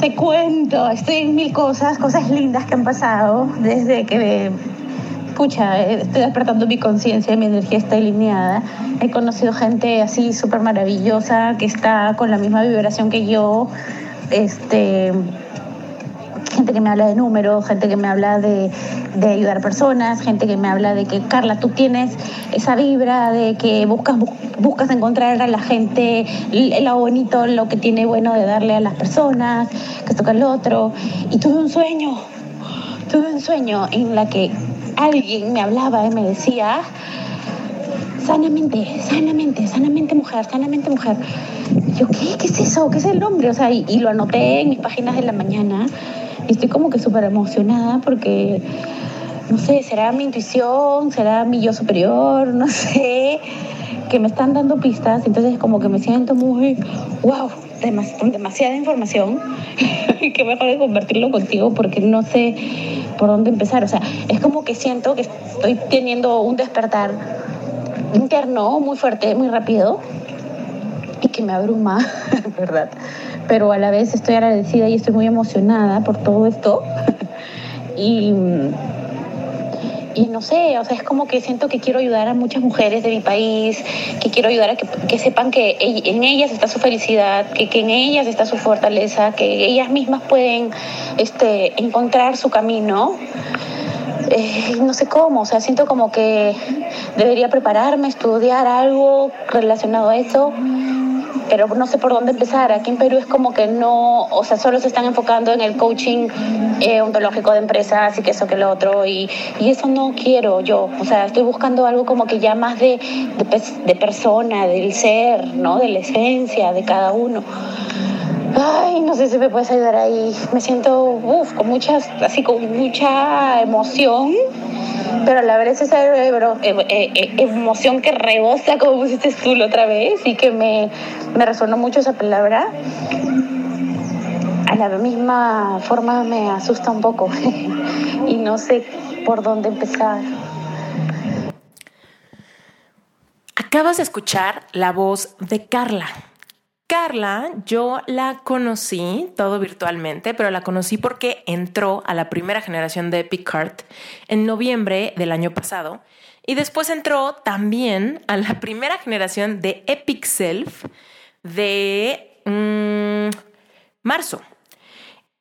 Te cuento, estoy en mil cosas, cosas lindas que han pasado desde que, pucha, estoy despertando mi conciencia, mi energía está alineada. He conocido gente así súper maravillosa que está con la misma vibración que yo. Este, gente que me habla de números, gente que me habla de, de ayudar personas, gente que me habla de que, Carla, tú tienes esa vibra de que buscas, buscas encontrar a la gente lo bonito, lo que tiene bueno de darle a las personas, que toca el otro. Y tuve un sueño, tuve un sueño en la que alguien me hablaba y me decía, sanamente, sanamente, sanamente mujer, sanamente mujer. yo, ¿qué? ¿Qué es eso? ¿Qué es el nombre? O sea, y, y lo anoté en mis páginas de la mañana estoy como que súper emocionada porque, no sé, será mi intuición, será mi yo superior, no sé, que me están dando pistas. Entonces como que me siento muy, wow, demasiada información y que mejor de convertirlo contigo porque no sé por dónde empezar. O sea, es como que siento que estoy teniendo un despertar interno muy fuerte, muy rápido y que me abruma, ¿verdad? Pero a la vez estoy agradecida y estoy muy emocionada por todo esto. y, y no sé, o sea, es como que siento que quiero ayudar a muchas mujeres de mi país, que quiero ayudar a que, sepan que en ellas está su felicidad, que, que, en ellas está su fortaleza, que ellas mismas pueden este, encontrar su camino. Eh, no sé cómo, o sea, siento como que debería prepararme, estudiar algo relacionado a eso pero no sé por dónde empezar. Aquí en Perú es como que no, o sea, solo se están enfocando en el coaching eh, ontológico de empresas y que eso que lo otro, y, y, eso no quiero yo. O sea, estoy buscando algo como que ya más de, de, de persona, del ser, ¿no? De la esencia de cada uno. Ay, no sé si me puedes ayudar ahí. Me siento, uff, con muchas, así con mucha emoción pero a la vez esa eh, eh, emoción que rebosa, como pusiste tú la otra vez, y que me, me resonó mucho esa palabra, a la misma forma me asusta un poco y no sé por dónde empezar. Acabas de escuchar la voz de Carla, Yo la conocí todo virtualmente, pero la conocí porque entró a la primera generación de Epic Heart en noviembre del año pasado. Y después entró también a la primera generación de Epic Self de mm, marzo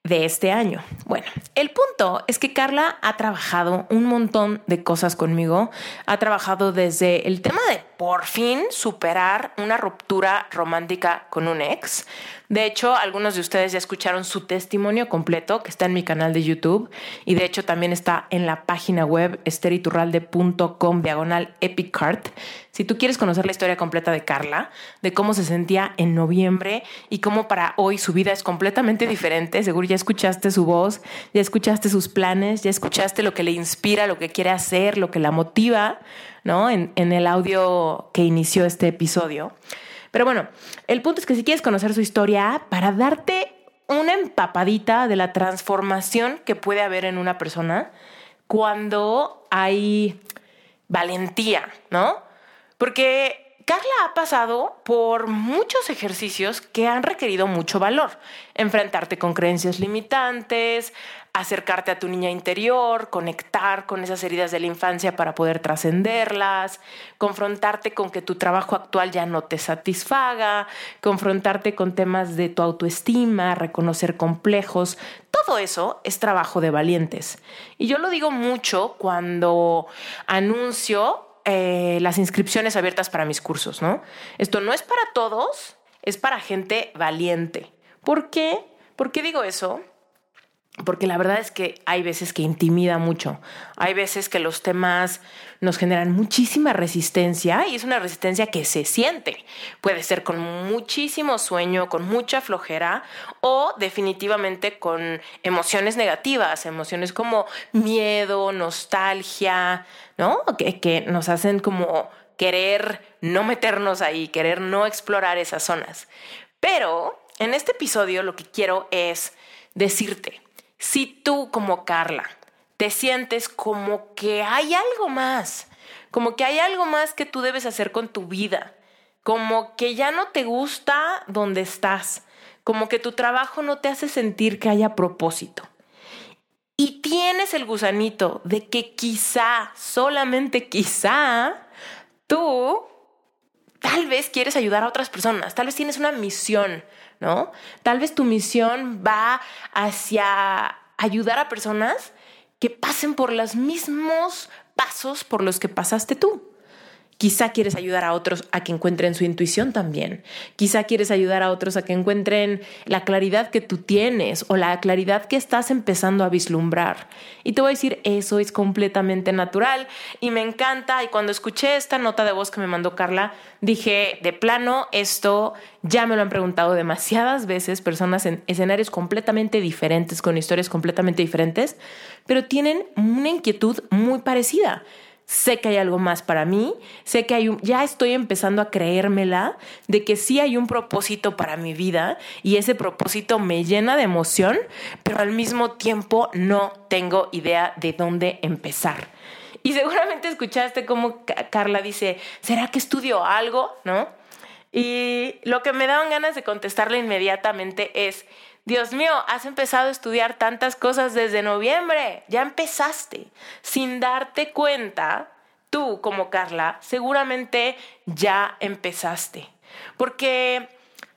de este año. Bueno, el punto es que Carla ha trabajado un montón de cosas conmigo. Ha trabajado desde el tema de por fin superar una ruptura romántica con un ex, de hecho, algunos de ustedes ya escucharon su testimonio completo que está en mi canal de YouTube y de hecho también está en la página web esteriturralde.com diagonal epicart. Si tú quieres conocer la historia completa de Carla, de cómo se sentía en noviembre y cómo para hoy su vida es completamente diferente, seguro ya escuchaste su voz, ya escuchaste sus planes, ya escuchaste lo que le inspira, lo que quiere hacer, lo que la motiva, ¿no? En, el audio que inició este episodio. Pero bueno, el punto es que si quieres conocer su historia, para darte una empapadita de la transformación que puede haber en una persona cuando hay valentía, ¿no? Porque Carla ha pasado por muchos ejercicios que han requerido mucho valor. Enfrentarte con creencias limitantes, acercarte a tu niña interior, conectar con esas heridas de la infancia para poder trascenderlas, confrontarte con que tu trabajo actual ya no te satisfaga, confrontarte con temas de tu autoestima, reconocer complejos. Todo eso es trabajo de valientes. Y yo lo digo mucho cuando anuncio eh, las inscripciones abiertas para mis cursos, ¿no? Esto no es para todos, es para gente valiente. ¿Por qué? ¿Por qué digo eso? Porque la verdad es que hay veces que intimida mucho, hay veces que los temas nos generan muchísima resistencia y es una resistencia que se siente. Puede ser con muchísimo sueño, con mucha flojera o definitivamente con emociones negativas, emociones como miedo, nostalgia, ¿no? Que, nos hacen como querer no meternos ahí, querer no explorar esas zonas. Pero en este episodio lo que quiero es decirte, si tú como Carla te sientes como que hay algo más, como que hay algo más que tú debes hacer con tu vida, como que ya no te gusta donde estás, como que tu trabajo no te hace sentir que haya propósito. Y tienes el gusanito de que quizá, solamente quizá, tú tal vez quieres ayudar a otras personas, tal vez tienes una misión, ¿no? Tal vez tu misión va hacia ayudar a personas que pasen por los mismos pasos por los que pasaste tú. Quizá quieres ayudar a otros a que encuentren su intuición también. Quizá quieres ayudar a otros a que encuentren la claridad que tú tienes o la claridad que estás empezando a vislumbrar. Y te voy a decir, eso es completamente natural y me encanta. Y cuando escuché esta nota de voz que me mandó Carla, dije, de plano, esto ya me lo han preguntado demasiadas veces personas en escenarios completamente diferentes, con historias completamente diferentes, pero tienen una inquietud muy parecida sé que hay algo más para mí, sé que hay un, ya estoy empezando a creérmela de que sí hay un propósito para mi vida y ese propósito me llena de emoción, pero al mismo tiempo no tengo idea de dónde empezar. Y seguramente escuchaste como Carla dice, ¿será que estudio algo? ¿No? Y lo que me daban ganas de contestarle inmediatamente es, Dios mío, has empezado a estudiar tantas cosas desde noviembre, ya empezaste, sin darte cuenta, tú como Carla, seguramente ya empezaste. Porque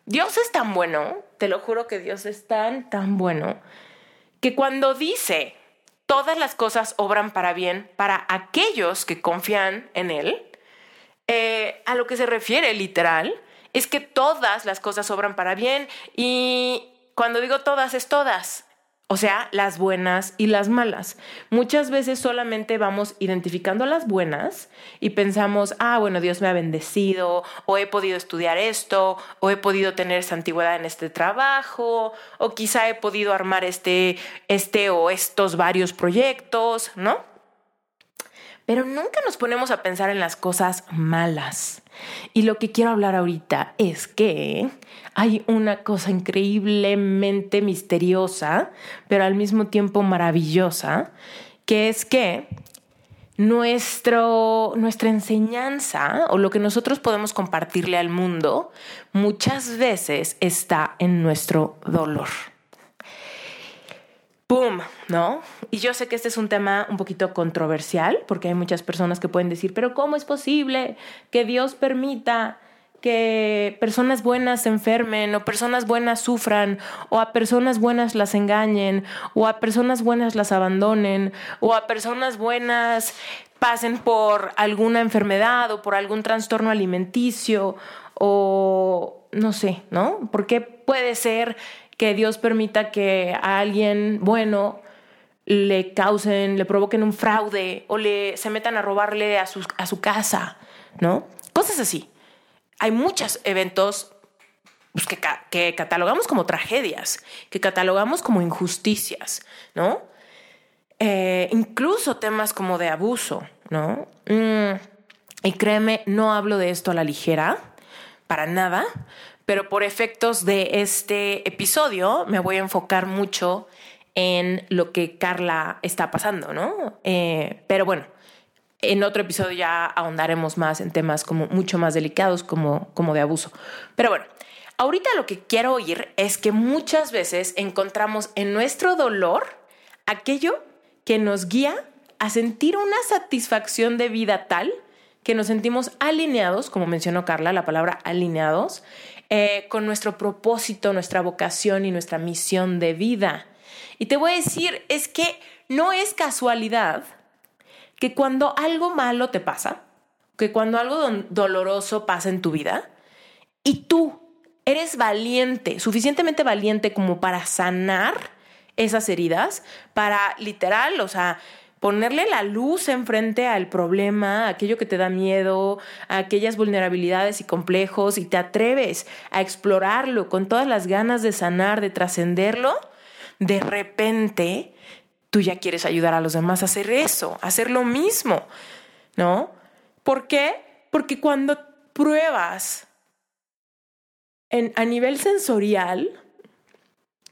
Dios es tan bueno, te lo juro que Dios es tan, tan bueno, que cuando dice, todas las cosas obran para bien para aquellos que confían en Él, eh, a lo que se refiere literal, es que todas las cosas obran para bien y cuando digo todas, es todas. O sea, las buenas y las malas. Muchas veces solamente vamos identificando las buenas y pensamos, ah, bueno, Dios me ha bendecido, o he podido estudiar esto, o he podido tener esa antigüedad en este trabajo, o quizá he podido armar este, este o estos varios proyectos, ¿no? Pero nunca nos ponemos a pensar en las cosas malas. Y lo que quiero hablar ahorita es que hay una cosa increíblemente misteriosa, pero al mismo tiempo maravillosa, que es que nuestro, nuestra enseñanza o lo que nosotros podemos compartirle al mundo muchas veces está en nuestro dolor. ¡Pum! ¿No? Y yo sé que este es un tema un poquito controversial porque hay muchas personas que pueden decir, pero ¿cómo es posible que Dios permita que personas buenas se enfermen o personas buenas sufran o a personas buenas las engañen o a personas buenas las abandonen o a personas buenas pasen por alguna enfermedad o por algún trastorno alimenticio o no sé, ¿no? Porque puede ser que Dios permita que a alguien bueno le causen, le provoquen un fraude o le se metan a robarle a su, a su casa, ¿no? Cosas así. Hay muchos eventos pues, que, que, catalogamos como tragedias, que catalogamos como injusticias, ¿no? Eh, incluso temas como de abuso, ¿no? Mm, y créeme, no hablo de esto a la ligera, para nada, pero por efectos de este episodio me voy a enfocar mucho en lo que Carla está pasando, ¿no? Eh, pero bueno, En otro episodio ya ahondaremos más en temas como mucho más delicados como, como de abuso. Pero bueno, ahorita lo que quiero oír es que muchas veces encontramos en nuestro dolor aquello que nos guía a sentir una satisfacción de vida tal que nos sentimos alineados, como mencionó Carla, la palabra alineados, eh, con nuestro propósito, nuestra vocación y nuestra misión de vida. Y te voy a decir, es que no es casualidad que cuando algo malo te pasa, que cuando algo doloroso pasa en tu vida, y tú eres valiente, suficientemente valiente como para sanar esas heridas, para literal, o sea, ponerle la luz enfrente al problema, aquello que te da miedo, aquellas vulnerabilidades y complejos, y te atreves a explorarlo con todas las ganas de sanar, de trascenderlo, de repente tú ya quieres ayudar a los demás a hacer eso, a hacer lo mismo, ¿no? ¿Por qué? Porque cuando pruebas en, a nivel sensorial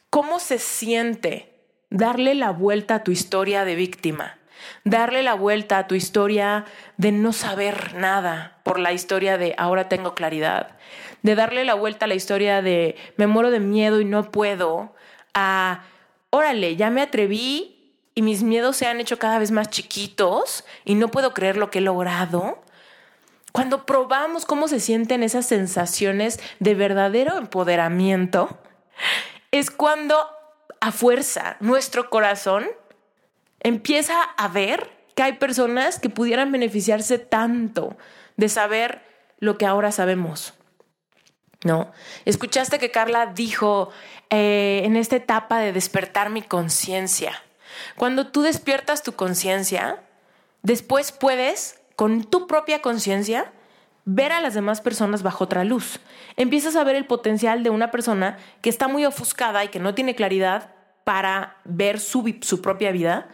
cómo se siente darle la vuelta a tu historia de víctima, darle la vuelta a tu historia de no saber nada por la historia de ahora tengo claridad, de darle la vuelta a la historia de me muero de miedo y no puedo, a órale, ya me atreví y mis miedos se han hecho cada vez más chiquitos y no puedo creer lo que he logrado. Cuando probamos cómo se sienten esas sensaciones de verdadero empoderamiento, es cuando a fuerza nuestro corazón empieza a ver que hay personas que pudieran beneficiarse tanto de saber lo que ahora sabemos. ¿No? Escuchaste que Carla dijo eh, en esta etapa de despertar mi conciencia. Cuando tú despiertas tu conciencia, después puedes, con tu propia conciencia, ver a las demás personas bajo otra luz. Empiezas a ver el potencial de una persona que está muy ofuscada y que no tiene claridad para ver su, propia vida,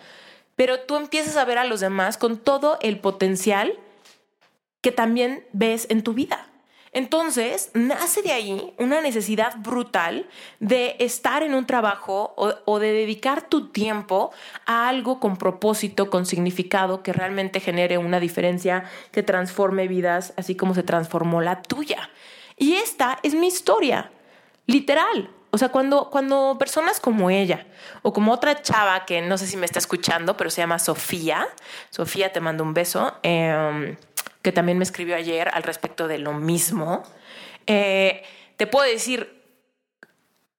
pero tú empiezas a ver a los demás con todo el potencial que también ves en tu vida. Entonces, nace de ahí una necesidad brutal de estar en un trabajo o, de dedicar tu tiempo a algo con propósito, con significado, que realmente genere una diferencia, que transforme vidas, así como se transformó la tuya. Y esta es mi historia, literal. O sea, cuando, cuando personas como ella o como otra chava que no sé si me está escuchando, pero se llama Sofía, Sofía, te mando un beso. Eh, que también me escribió ayer al respecto de lo mismo, eh, te puedo decir,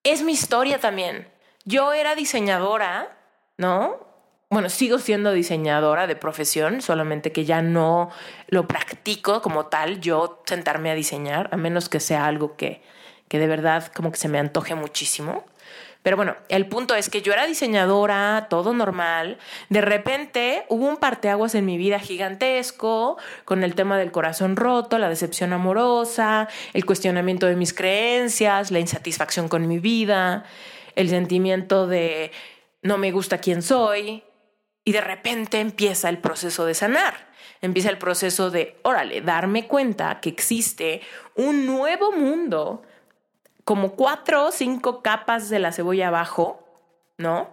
es mi historia también. Yo era diseñadora, ¿no? Bueno, sigo siendo diseñadora de profesión, solamente que ya no lo practico como tal, yo sentarme a diseñar, a menos que sea algo que, que de verdad como que se me antoje muchísimo. Pero bueno, el punto es que yo era diseñadora, todo normal. De repente hubo un parteaguas en mi vida gigantesco con el tema del corazón roto, la decepción amorosa, el cuestionamiento de mis creencias, la insatisfacción con mi vida, el sentimiento de no me gusta quién soy. Y de repente empieza el proceso de sanar. Empieza el proceso de, órale, darme cuenta que existe un nuevo mundo como cuatro o cinco capas de la cebolla abajo, ¿no?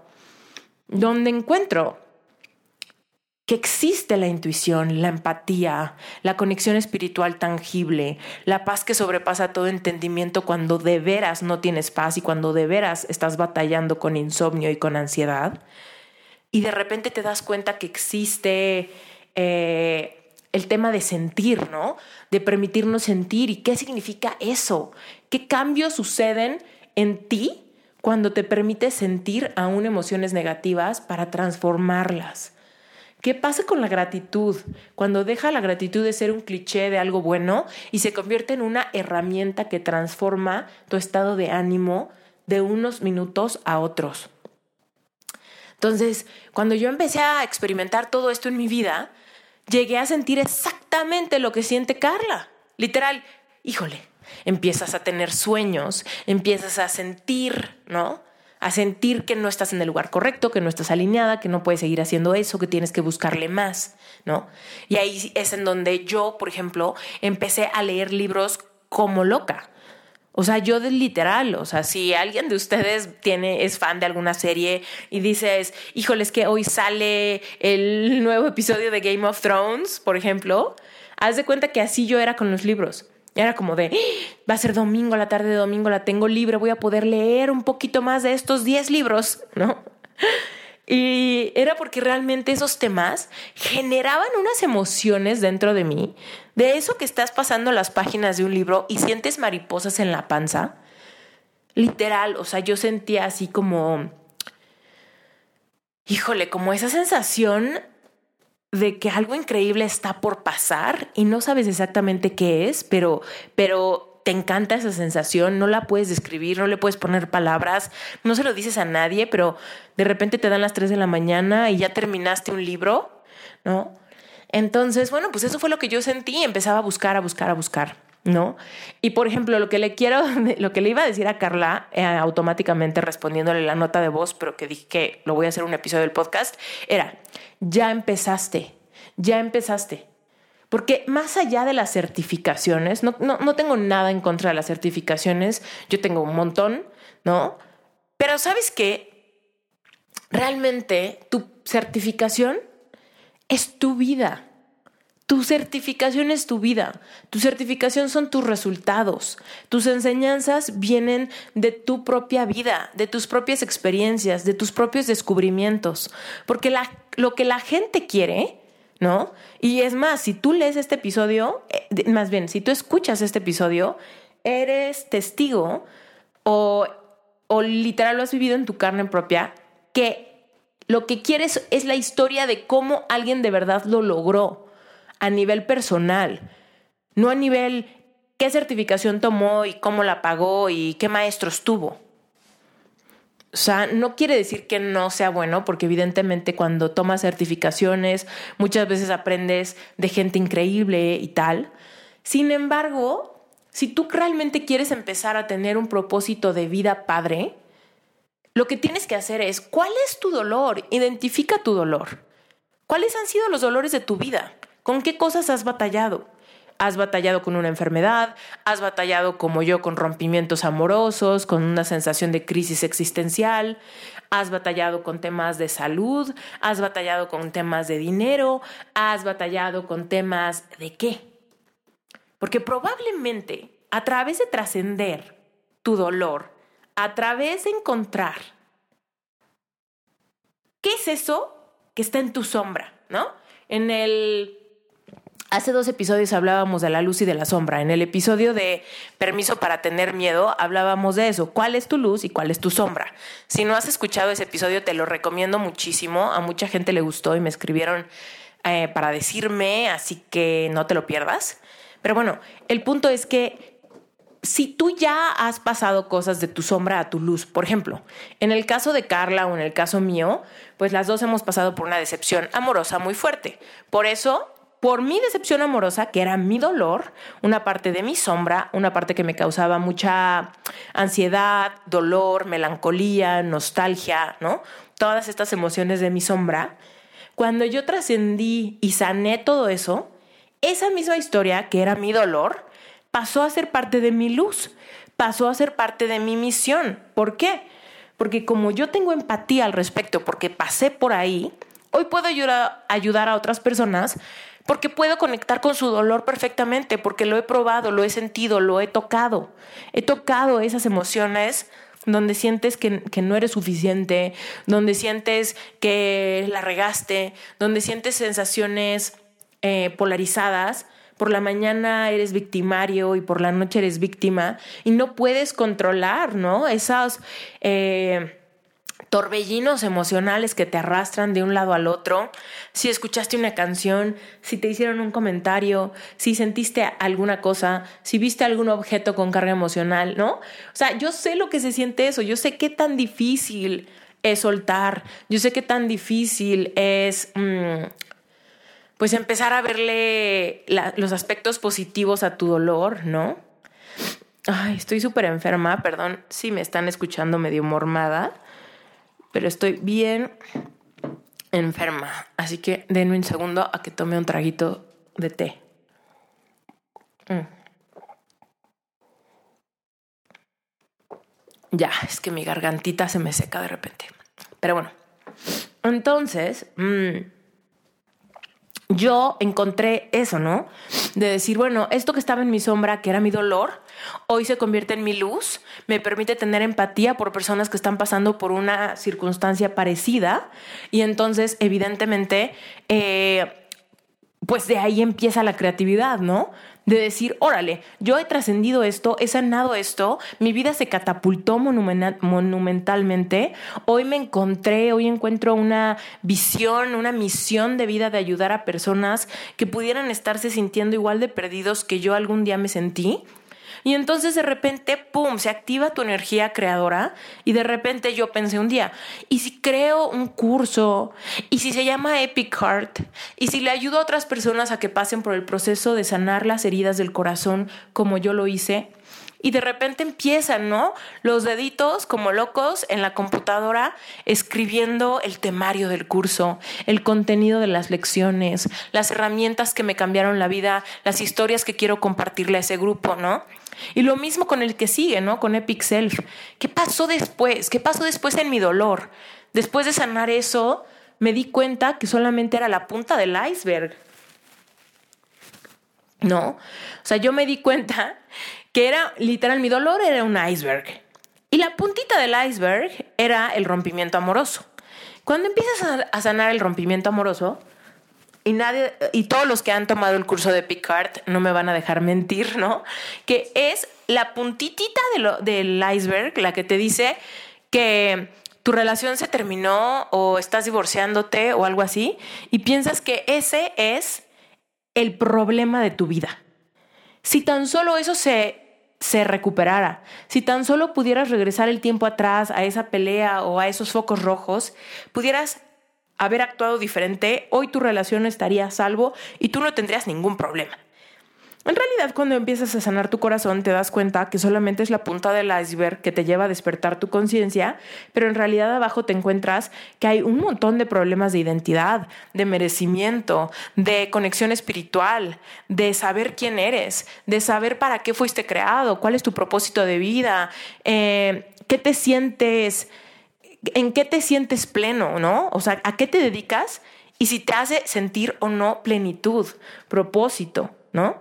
Donde encuentro que existe la intuición, la empatía, la conexión espiritual tangible, la paz que sobrepasa todo entendimiento cuando de veras no tienes paz y cuando de veras estás batallando con insomnio y con ansiedad. Y de repente te das cuenta que existe eh, el tema de sentir, ¿no? De permitirnos sentir y qué significa eso, qué cambios suceden en ti cuando te permites sentir aún emociones negativas para transformarlas. ¿Qué pasa con la gratitud? Cuando deja la gratitud de ser un cliché de algo bueno y se convierte en una herramienta que transforma tu estado de ánimo de unos minutos a otros. Entonces, cuando yo empecé a experimentar todo esto en mi vida, llegué a sentir exactamente lo que siente Carla. Literal, híjole, empiezas a tener sueños, empiezas a sentir, ¿no? A sentir que no estás en el lugar correcto, que no estás alineada, que no puedes seguir haciendo eso, que tienes que buscarle más, ¿no? Y ahí es en donde yo, por ejemplo, empecé a leer libros como loca. O sea, yo de literal, o sea, si alguien de ustedes tiene, es fan de alguna serie y dices, híjoles que hoy sale el nuevo episodio de Game of Thrones, por ejemplo, haz de cuenta que así yo era con los libros. Era como de, ¡Ah! va a ser domingo, la tarde de domingo la tengo libre, voy a poder leer un poquito más de estos 10 libros, ¿no? Y era porque realmente esos temas generaban unas emociones dentro de mí, de eso que estás pasando las páginas de un libro y sientes mariposas en la panza. Literal, o sea, yo sentía así como, híjole, como esa sensación de que algo increíble está por pasar y no sabes exactamente qué es, pero, pero te encanta esa sensación, no la puedes describir, no le puedes poner palabras, no se lo dices a nadie, pero de repente te dan las 3 de la mañana y ya terminaste un libro, ¿no? Entonces, bueno, pues eso fue lo que yo sentí, empezaba a buscar, a buscar, a buscar, ¿no? Y por ejemplo, lo que le quiero, lo que le iba a decir a Carla, eh, automáticamente respondiéndole la nota de voz, pero que dije que lo voy a hacer un episodio del podcast, era, ya empezaste, ya empezaste. Porque más allá de las certificaciones, no, no, tengo nada en contra de las certificaciones, yo tengo un montón, ¿no? Pero sabes qué? Realmente tu certificación es tu vida. Tu certificación es tu vida. Tu certificación son tus resultados. Tus enseñanzas vienen de tu propia vida, de tus propias experiencias, de tus propios descubrimientos. Porque lo que la gente quiere ¿no? Y es más, si tú lees este episodio, eh, más bien, si tú escuchas este episodio, eres testigo o literal lo has vivido en tu carne propia, que lo que quieres es la historia de cómo alguien de verdad lo logró a nivel personal, no a nivel qué certificación tomó y cómo la pagó y qué maestros tuvo. O sea, no quiere decir que no sea bueno, porque evidentemente cuando tomas certificaciones muchas veces aprendes de gente increíble y tal. Sin embargo, si tú realmente quieres empezar a tener un propósito de vida padre, lo que tienes que hacer es, ¿cuál es tu dolor? Identifica tu dolor. ¿Cuáles han sido los dolores de tu vida? ¿Con qué cosas has batallado? has batallado con una enfermedad, has batallado como yo con rompimientos amorosos, con una sensación de crisis existencial, has batallado con temas de salud, has batallado con temas de dinero, has batallado con temas de qué. Porque probablemente a través de trascender tu dolor, a través de encontrar qué es eso que está en tu sombra, ¿no? En el Hace dos episodios hablábamos de la luz y de la sombra. En el episodio de Permiso para tener miedo hablábamos de eso. ¿Cuál es tu luz y cuál es tu sombra? Si no has escuchado ese episodio, te lo recomiendo muchísimo. A mucha gente le gustó y me escribieron eh, para decirme, así que no te lo pierdas. Pero bueno, el punto es que si tú ya has pasado cosas de tu sombra a tu luz, por ejemplo, en el caso de Carla o en el caso mío, pues las dos hemos pasado por una decepción amorosa muy fuerte. Por eso por mi decepción amorosa, que era mi dolor, una parte de mi sombra, una parte que me causaba mucha ansiedad, dolor, melancolía, nostalgia, ¿no? Todas estas emociones de mi sombra. Cuando yo trascendí y sané todo eso, esa misma historia, que era mi dolor, pasó a ser parte de mi luz, pasó a ser parte de mi misión. ¿Por qué? Porque como yo tengo empatía al respecto, porque pasé por ahí, hoy puedo ayudar, a otras personas porque puedo conectar con su dolor perfectamente, porque lo he probado, lo he sentido, lo he tocado. He tocado esas emociones donde sientes que, no eres suficiente, donde sientes que la regaste, donde sientes sensaciones eh, polarizadas. Por la mañana eres victimario y por la noche eres víctima y no puedes controlar, ¿no? Esas... Eh, torbellinos emocionales que te arrastran de un lado al otro, si escuchaste una canción, si te hicieron un comentario, si sentiste alguna cosa, si viste algún objeto con carga emocional, ¿no? O sea, yo sé lo que se siente eso, yo sé qué tan difícil es soltar, yo sé qué tan difícil es... Mm, pues empezar a verle los aspectos positivos a tu dolor, ¿no? Ay, estoy súper enferma, perdón si me están escuchando medio mormada pero estoy bien enferma. Así que denme un segundo a que tome un traguito de té. Mm. Ya, es que mi gargantita se me seca de repente. Pero bueno, entonces, mm, yo encontré eso, ¿no? De decir, bueno, esto que estaba en mi sombra, que era mi dolor, hoy se convierte en mi luz, me permite tener empatía por personas que están pasando por una circunstancia parecida y entonces, evidentemente, eh, pues de ahí empieza la creatividad, ¿no? De decir, órale, yo he trascendido esto, he sanado esto, mi vida se catapultó monumentalmente, hoy me encontré, hoy encuentro una visión, una misión de vida de ayudar a personas que pudieran estarse sintiendo igual de perdidos que yo algún día me sentí y entonces de repente, ¡pum!, se activa tu energía creadora y de repente yo pensé un día, ¿y si creo un curso? ¿Y si se llama Epic Heart? ¿Y si le ayudo a otras personas a que pasen por el proceso de sanar las heridas del corazón como yo lo hice? y de repente empiezan, ¿no? Los deditos como locos en la computadora escribiendo el temario del curso, el contenido de las lecciones, las herramientas que me cambiaron la vida, las historias que quiero compartirle a ese grupo, ¿no? Y lo mismo con el que sigue, ¿no? Con Epic Self. ¿Qué pasó después? ¿Qué pasó después en mi dolor? Después de sanar eso, me di cuenta que solamente era la punta del iceberg. ¿No? O sea, yo me di cuenta que era literal, mi dolor era un iceberg. Y la puntita del iceberg era el rompimiento amoroso. Cuando empiezas a sanar el rompimiento amoroso, y nadie, y todos los que han tomado el curso de Picard no me van a dejar mentir, ¿no? Que es la puntitita del iceberg la que te dice que tu relación se terminó o estás divorciándote o algo así, y piensas que ese es el problema de tu vida. Si tan solo eso se se recuperara. Si tan solo pudieras regresar el tiempo atrás a esa pelea o a esos focos rojos, pudieras haber actuado diferente, hoy tu relación estaría a salvo y tú no tendrías ningún problema. En realidad, cuando empiezas a sanar tu corazón, te das cuenta que solamente es la punta del iceberg que te lleva a despertar tu conciencia, pero en realidad abajo te encuentras que hay un montón de problemas de identidad, de merecimiento, de conexión espiritual, de saber quién eres, de saber para qué fuiste creado, cuál es tu propósito de vida, eh, qué te sientes, en qué te sientes pleno, ¿no? O sea, a qué te dedicas y si te hace sentir o no plenitud, propósito, ¿no?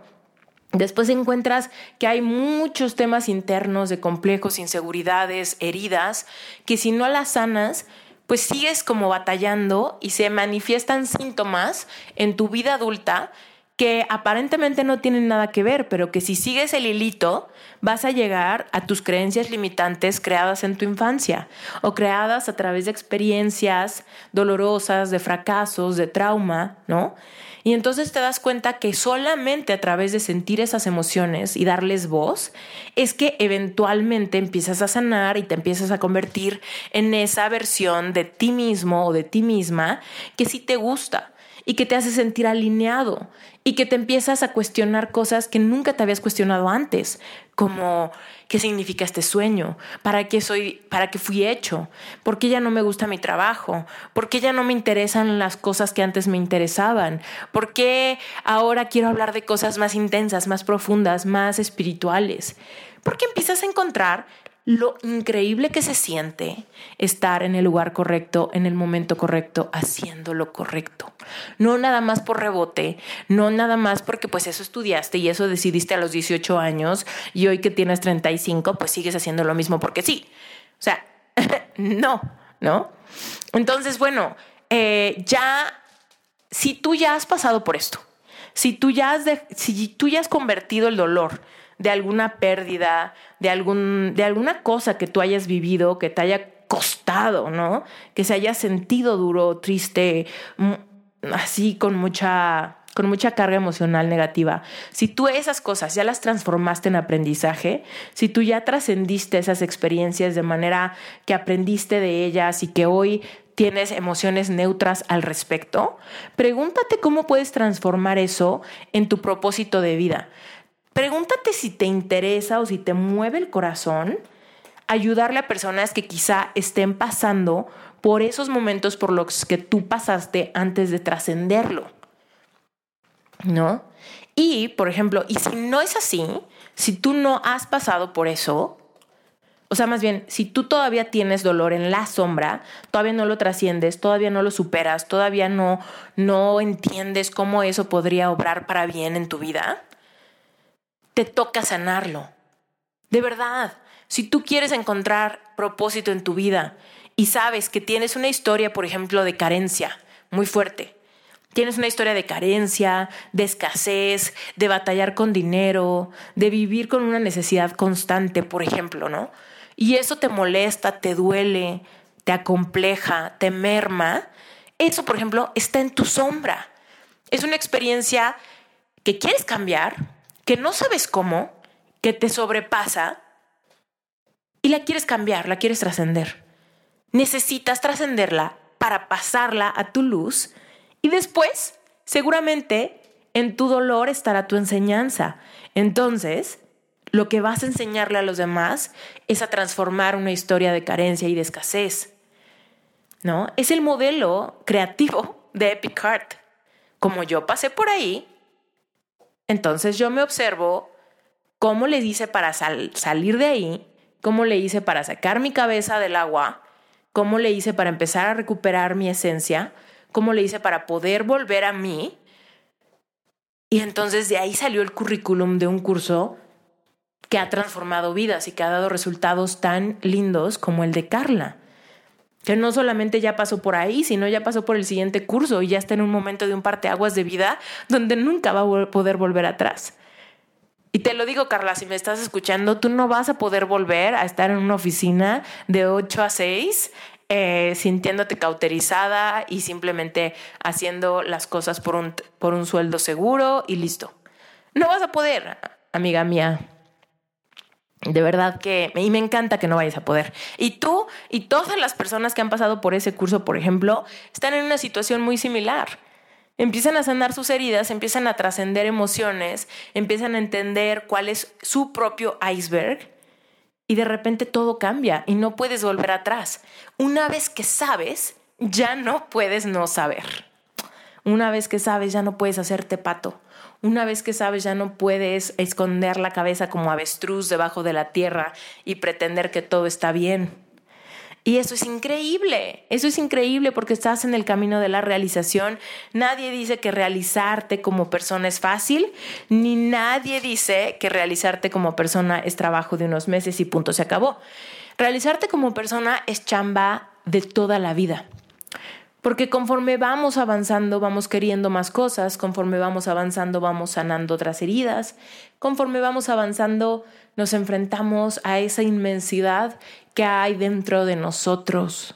Después encuentras que hay muchos temas internos de complejos, inseguridades, heridas, que si no las sanas, pues sigues como batallando y se manifiestan síntomas en tu vida adulta que aparentemente no tienen nada que ver, pero que si sigues el hilito, vas a llegar a tus creencias limitantes creadas en tu infancia o creadas a través de experiencias dolorosas, de fracasos, de trauma, ¿no? Y entonces te das cuenta que solamente a través de sentir esas emociones y darles voz es que eventualmente empiezas a sanar y te empiezas a convertir en esa versión de ti mismo o de ti misma que sí te gusta y que te hace sentir alineado y que te empiezas a cuestionar cosas que nunca te habías cuestionado antes, como qué significa este sueño, para qué soy, para qué fui hecho, por qué ya no me gusta mi trabajo, por qué ya no me interesan las cosas que antes me interesaban, por qué ahora quiero hablar de cosas más intensas, más profundas, más espirituales. Porque empiezas a encontrar lo increíble que se siente estar en el lugar correcto, en el momento correcto, haciendo lo correcto. No nada más por rebote, no nada más porque pues eso estudiaste y eso decidiste a los 18 años y hoy que tienes 35 pues sigues haciendo lo mismo porque sí. O sea, no, ¿no? Entonces, bueno, eh, ya, si tú ya has pasado por esto, si tú ya has, si tú ya has convertido el dolor, de alguna pérdida, de, algún, de alguna cosa que tú hayas vivido, que te haya costado, ¿no? Que se haya sentido duro, triste, mm, así con mucha con mucha carga emocional negativa. Si tú esas cosas ya las transformaste en aprendizaje, si tú ya trascendiste esas experiencias de manera que aprendiste de ellas y que hoy tienes emociones neutras al respecto, pregúntate cómo puedes transformar eso en tu propósito de vida. Pregúntate si te interesa o si te mueve el corazón ayudarle a personas que quizá estén pasando por esos momentos por los que tú pasaste antes de trascenderlo. ¿No? Y, por ejemplo, y si no es así, si tú no has pasado por eso, o sea, más bien, si tú todavía tienes dolor en la sombra, todavía no lo trasciendes, todavía no lo superas, todavía no, no entiendes cómo eso podría obrar para bien en tu vida, te toca sanarlo. De verdad, si tú quieres encontrar propósito en tu vida y sabes que tienes una historia, por ejemplo, de carencia muy fuerte, Tienes una historia de carencia, de escasez, de batallar con dinero, de vivir con una necesidad constante, por ejemplo, ¿no? y eso te molesta, te duele, te acompleja, te merma, eso, por ejemplo, está en tu sombra. Es una experiencia que quieres cambiar, que no sabes cómo, que te sobrepasa y la quieres cambiar, la quieres trascender. Necesitas trascenderla para pasarla a tu luz y después, seguramente, en tu dolor estará tu enseñanza. Entonces, lo que vas a enseñarle a los demás es a transformar una historia de carencia y de escasez. ¿No? Es el modelo creativo de Epic. Como yo pasé por ahí, entonces yo me observo cómo le hice para salir de ahí, cómo le hice para sacar mi cabeza del agua, cómo le hice para empezar a recuperar mi esencia, cómo le hice para poder volver a mí. Y entonces de ahí salió el currículum de un curso que ha transformado vidas y que ha dado resultados tan lindos como el de Carla. Que no solamente ya pasó por ahí, sino ya pasó por el siguiente curso y ya está en un momento de un parteaguas de vida donde nunca va a poder volver atrás. Y te lo digo, Carla, si me estás escuchando, tú no vas a poder volver a estar en una oficina de 8 a 6 eh, sintiéndote cauterizada y simplemente haciendo las cosas por un, por un sueldo seguro y listo. No vas a poder, amiga mía. De verdad que, y me encanta que no vayas a poder. Y tú y todas las personas que han pasado por ese curso, por ejemplo, están en una situación muy similar. Empiezan a sanar sus heridas, empiezan a trascender emociones, empiezan a entender cuál es su propio iceberg y de repente todo cambia y no puedes volver atrás. Una vez que sabes, ya no puedes no saber. Una vez que sabes, ya no puedes hacerte pato. Una vez que sabes ya no puedes esconder la cabeza como avestruz debajo de la tierra y pretender que todo está bien. Y eso es increíble, eso es increíble porque estás en el camino de la realización. Nadie dice que realizarte como persona es fácil, ni nadie dice que realizarte como persona es trabajo de unos meses y punto, se acabó. Realizarte como persona es chamba de toda la vida. Porque conforme vamos avanzando, vamos queriendo más cosas, conforme vamos avanzando, vamos sanando otras heridas, conforme vamos avanzando, nos enfrentamos a esa inmensidad que hay dentro de nosotros.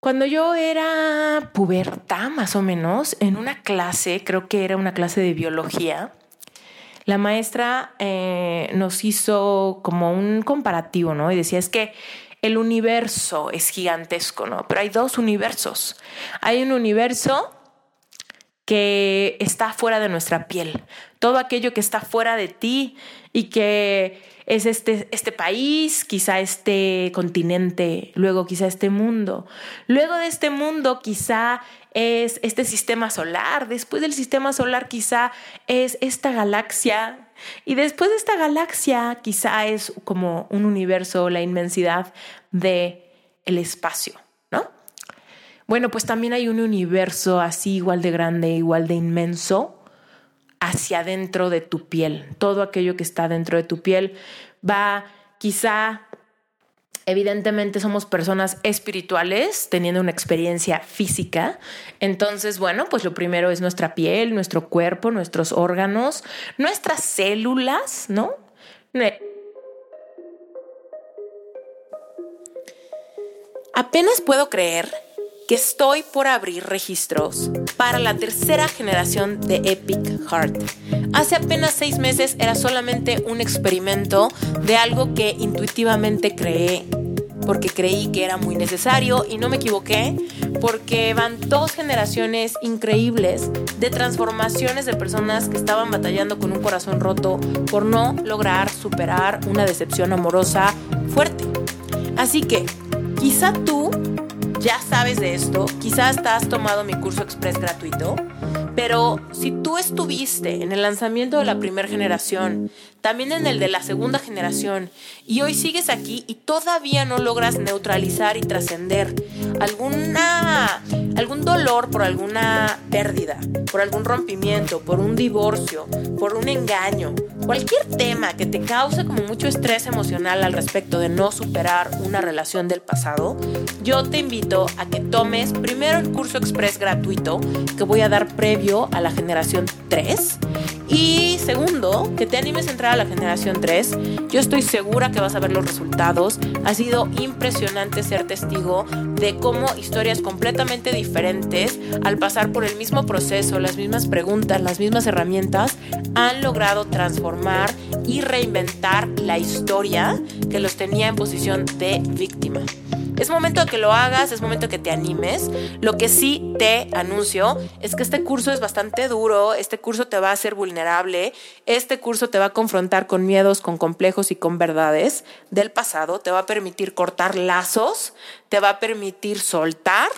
Cuando yo era puberta, más o menos, en una clase, creo que era una clase de biología, la maestra eh, nos hizo como un comparativo, ¿no? Y decía, es que el universo es gigantesco, ¿no? Pero hay dos universos. Hay un universo que está fuera de nuestra piel, todo aquello que está fuera de ti y que es este, este país, quizá este continente, luego quizá este mundo. Luego de este mundo quizá es este sistema solar, después del sistema solar quizá es esta galaxia y después de esta galaxia quizá es como un universo, la inmensidad de el espacio, ¿no? Bueno, pues también hay un universo así igual de grande, igual de inmenso hacia adentro de tu piel. Todo aquello que está dentro de tu piel va quizá Evidentemente somos personas espirituales teniendo una experiencia física. Entonces, bueno, pues lo primero es nuestra piel, nuestro cuerpo, nuestros órganos, nuestras células, ¿no? Apenas puedo creer estoy por abrir registros para la tercera generación de Epic Heart. Hace apenas seis meses era solamente un experimento de algo que intuitivamente creé porque creí que era muy necesario y no me equivoqué porque van dos generaciones increíbles de transformaciones de personas que estaban batallando con un corazón roto por no lograr superar una decepción amorosa fuerte. Así que quizá tú ya sabes de esto, quizás has tomado mi curso express gratuito, pero si tú estuviste en el lanzamiento de la primera generación, también en el de la segunda generación, y hoy sigues aquí y todavía no logras neutralizar y trascender alguna algún dolor por alguna pérdida, por algún rompimiento, por un divorcio, por un engaño, cualquier tema que te cause como mucho estrés emocional al respecto de no superar una relación del pasado, yo te invito a que tomes primero el curso express gratuito que voy a dar previo a la generación 3 y segundo, que te animes a entrar la generación 3. Yo estoy segura que vas a ver los resultados. Ha sido impresionante ser testigo de cómo historias completamente diferentes, al pasar por el mismo proceso, las mismas preguntas, las mismas herramientas, han logrado transformar y reinventar la historia que los tenía en posición de víctima. Es momento que lo hagas, es momento que te animes. Lo que sí te anuncio es que este curso es bastante duro, este curso te va a hacer vulnerable, este curso te va a confrontar con miedos, con complejos y con verdades del pasado, te va a permitir cortar lazos, te va a permitir soltar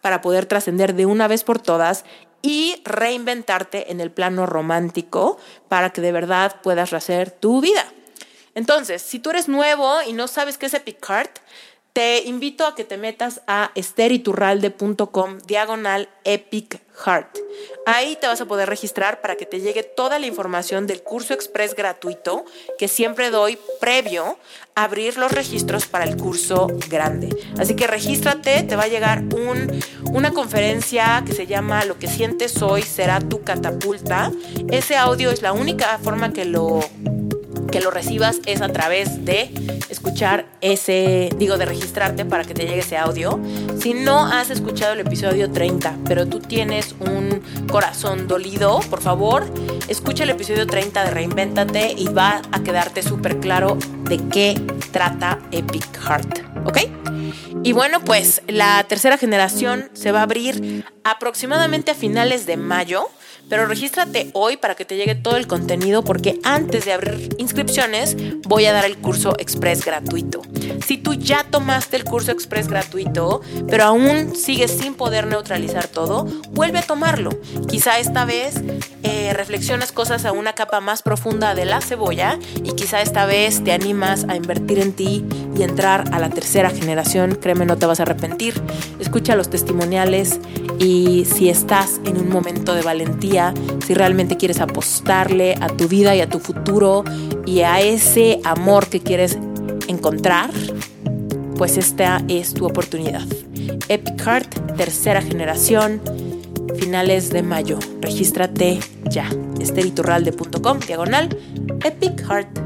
para poder trascender de una vez por todas y reinventarte en el plano romántico para que de verdad puedas rehacer tu vida. Entonces, si tú eres nuevo y no sabes qué es Epic Heart, te invito a que te metas a esteriturralde.com diagonal epic heart. Ahí te vas a poder registrar para que te llegue toda la información del curso express gratuito que siempre doy previo a abrir los registros para el curso grande. Así que regístrate, te va a llegar un, una conferencia que se llama Lo que sientes hoy será tu catapulta. Ese audio es la única forma que lo que lo recibas es a través de escuchar ese, digo, de registrarte para que te llegue ese audio. Si no has escuchado el episodio 30, pero tú tienes un corazón dolido, por favor, escucha el episodio 30 de Reinvéntate y va a quedarte súper claro de qué trata Epic Heart, ¿ok? Y bueno, pues la tercera generación se va a abrir aproximadamente a finales de mayo. Pero regístrate hoy para que te llegue todo el contenido porque antes de abrir inscripciones voy a dar el curso express gratuito. Si tú ya tomaste el curso express gratuito, pero aún sigues sin poder neutralizar todo, vuelve a tomarlo. Quizá esta vez eh, reflexionas cosas a una capa más profunda de la cebolla y quizá esta vez te animas a invertir en ti y entrar a la tercera generación. Créeme, no te vas a arrepentir. Escucha los testimoniales y si estás en un momento de valentía, si realmente quieres apostarle a tu vida y a tu futuro y a ese amor que quieres encontrar, pues esta es tu oportunidad. Epic Heart, tercera generación, finales de mayo. Regístrate ya. esteriturralde.com, diagonal, Epic Heart.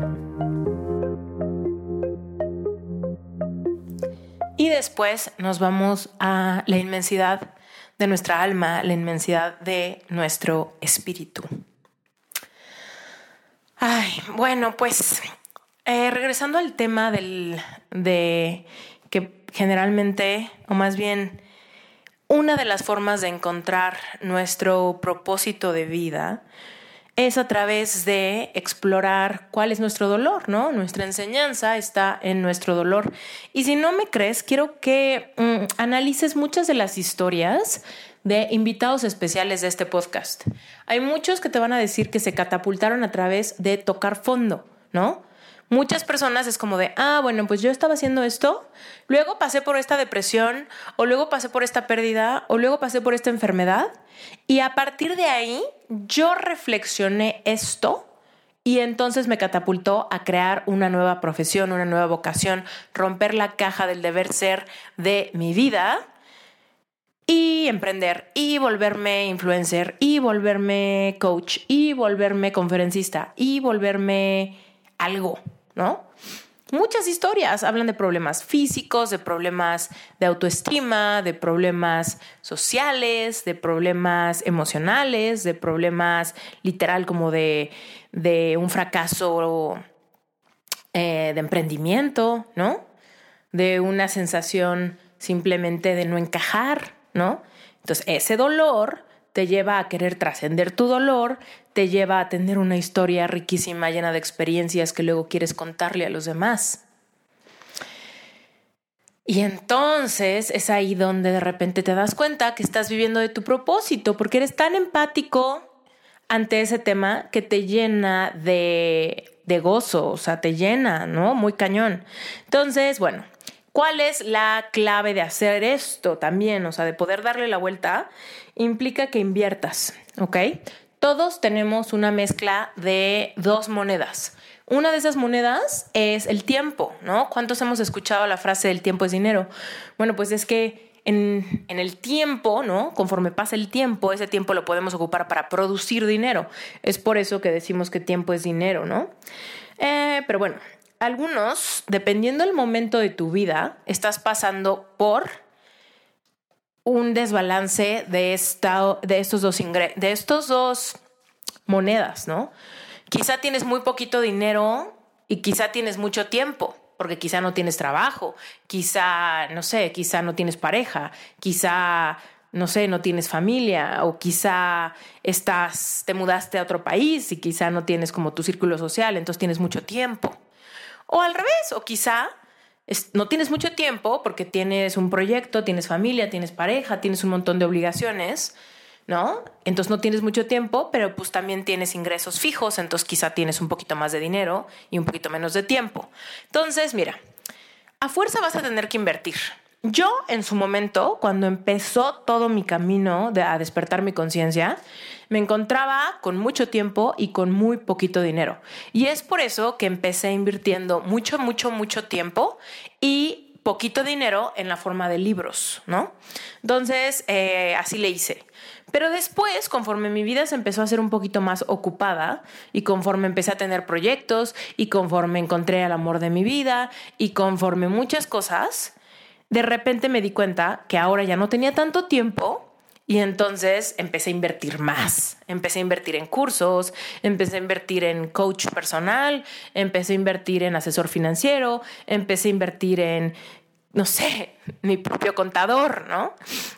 Y después nos vamos a la inmensidad de nuestra alma, la inmensidad de nuestro espíritu. Ay, bueno, pues eh, regresando al tema del, de que generalmente, o más bien, una de las formas de encontrar nuestro propósito de vida es a través de explorar cuál es nuestro dolor, ¿no? Nuestra enseñanza está en nuestro dolor. Y si no me crees, quiero que mm, analices muchas de las historias de invitados especiales de este podcast. Hay muchos que te van a decir que se catapultaron a través de tocar fondo, ¿no? Muchas personas es como de, ah, bueno, pues yo estaba haciendo esto, luego pasé por esta depresión, o luego pasé por esta pérdida, o luego pasé por esta enfermedad, y a partir de ahí yo reflexioné esto y entonces me catapultó a crear una nueva profesión, una nueva vocación, romper la caja del deber ser de mi vida y emprender y volverme influencer y volverme coach y volverme conferencista y volverme algo, ¿no? Muchas historias hablan de problemas físicos, de problemas de autoestima, de problemas sociales, de problemas emocionales, de problemas literal como de, un fracaso eh, de emprendimiento, ¿no? De una sensación simplemente de no encajar, ¿no? Entonces, ese dolor te lleva a querer trascender tu dolor, te lleva a tener una historia riquísima, llena de experiencias que luego quieres contarle a los demás. Y entonces es ahí donde de repente te das cuenta que estás viviendo de tu propósito, porque eres tan empático ante ese tema que te llena de, de gozo, o sea, te llena, ¿no? Muy cañón. Entonces, bueno, ¿cuál es la clave de hacer esto también? O sea, de poder darle la vuelta, implica que inviertas, ¿ok? Todos tenemos una mezcla de dos monedas. Una de esas monedas es el tiempo, ¿no? ¿Cuántos hemos escuchado la frase del tiempo es dinero? Bueno, pues es que en, el tiempo, ¿no? Conforme pasa el tiempo, ese tiempo lo podemos ocupar para producir dinero. Es por eso que decimos que tiempo es dinero, ¿no? Eh, pero bueno, algunos, dependiendo del momento de tu vida, estás pasando por un desbalance de, esta, de estos dos de estos dos monedas, ¿no? Quizá tienes muy poquito dinero y quizá tienes mucho tiempo porque quizá no tienes trabajo, quizá, no sé, quizá no tienes pareja, quizá, no sé, no tienes familia o quizá estás, te mudaste a otro país y quizá no tienes como tu círculo social, entonces tienes mucho tiempo. O al revés, o quizá no tienes mucho tiempo porque tienes un proyecto, tienes familia, tienes pareja, tienes un montón de obligaciones ¿no? Entonces no tienes mucho tiempo, pero pues también tienes ingresos fijos, entonces quizá tienes un poquito más de dinero y un poquito menos de tiempo. Entonces, mira, a fuerza vas a tener que invertir. Yo en su momento, cuando empezó todo mi camino de, a despertar mi conciencia, me encontraba con mucho tiempo y con muy poquito dinero. Y es por eso que empecé invirtiendo mucho, mucho, mucho tiempo y poquito dinero en la forma de libros, ¿no? Entonces, eh, así le hice. Pero después, conforme mi vida se empezó a ser un poquito más ocupada y conforme empecé a tener proyectos y conforme encontré el amor de mi vida y conforme muchas cosas, de repente me di cuenta que ahora ya no tenía tanto tiempo y entonces empecé a invertir más. Empecé a invertir en cursos, empecé a invertir en coach personal, empecé a invertir en asesor financiero, empecé a invertir en no sé, mi propio contador, ¿no?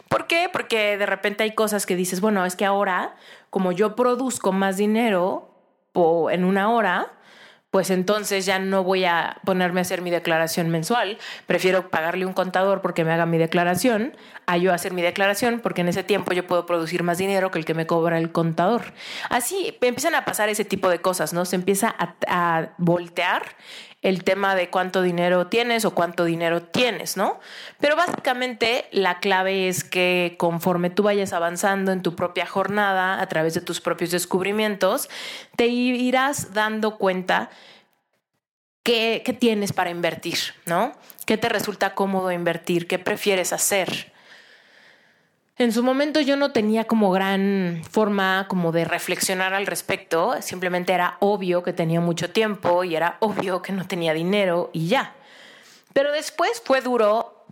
¿Por qué? Porque de repente hay cosas que dices, bueno, es que ahora, como yo produzco más dinero en una hora, pues entonces ya no voy a ponerme a hacer mi declaración mensual. Prefiero pagarle un contador porque me haga mi declaración a yo hacer mi declaración porque en ese tiempo yo puedo producir más dinero que el que me cobra el contador. Así empiezan a pasar ese tipo de cosas, ¿no? Se empieza a, a voltear el tema de cuánto dinero tienes o cuánto dinero tienes, ¿no? Pero básicamente la clave es que conforme tú vayas avanzando en tu propia jornada a través de tus propios descubrimientos, te irás dando cuenta qué, qué tienes para invertir, ¿no? ¿Qué te resulta cómodo invertir? ¿Qué prefieres hacer? En su momento yo no tenía como gran forma como de reflexionar al respecto, simplemente era obvio que tenía mucho tiempo y era obvio que no tenía dinero y ya. Pero después fue duro,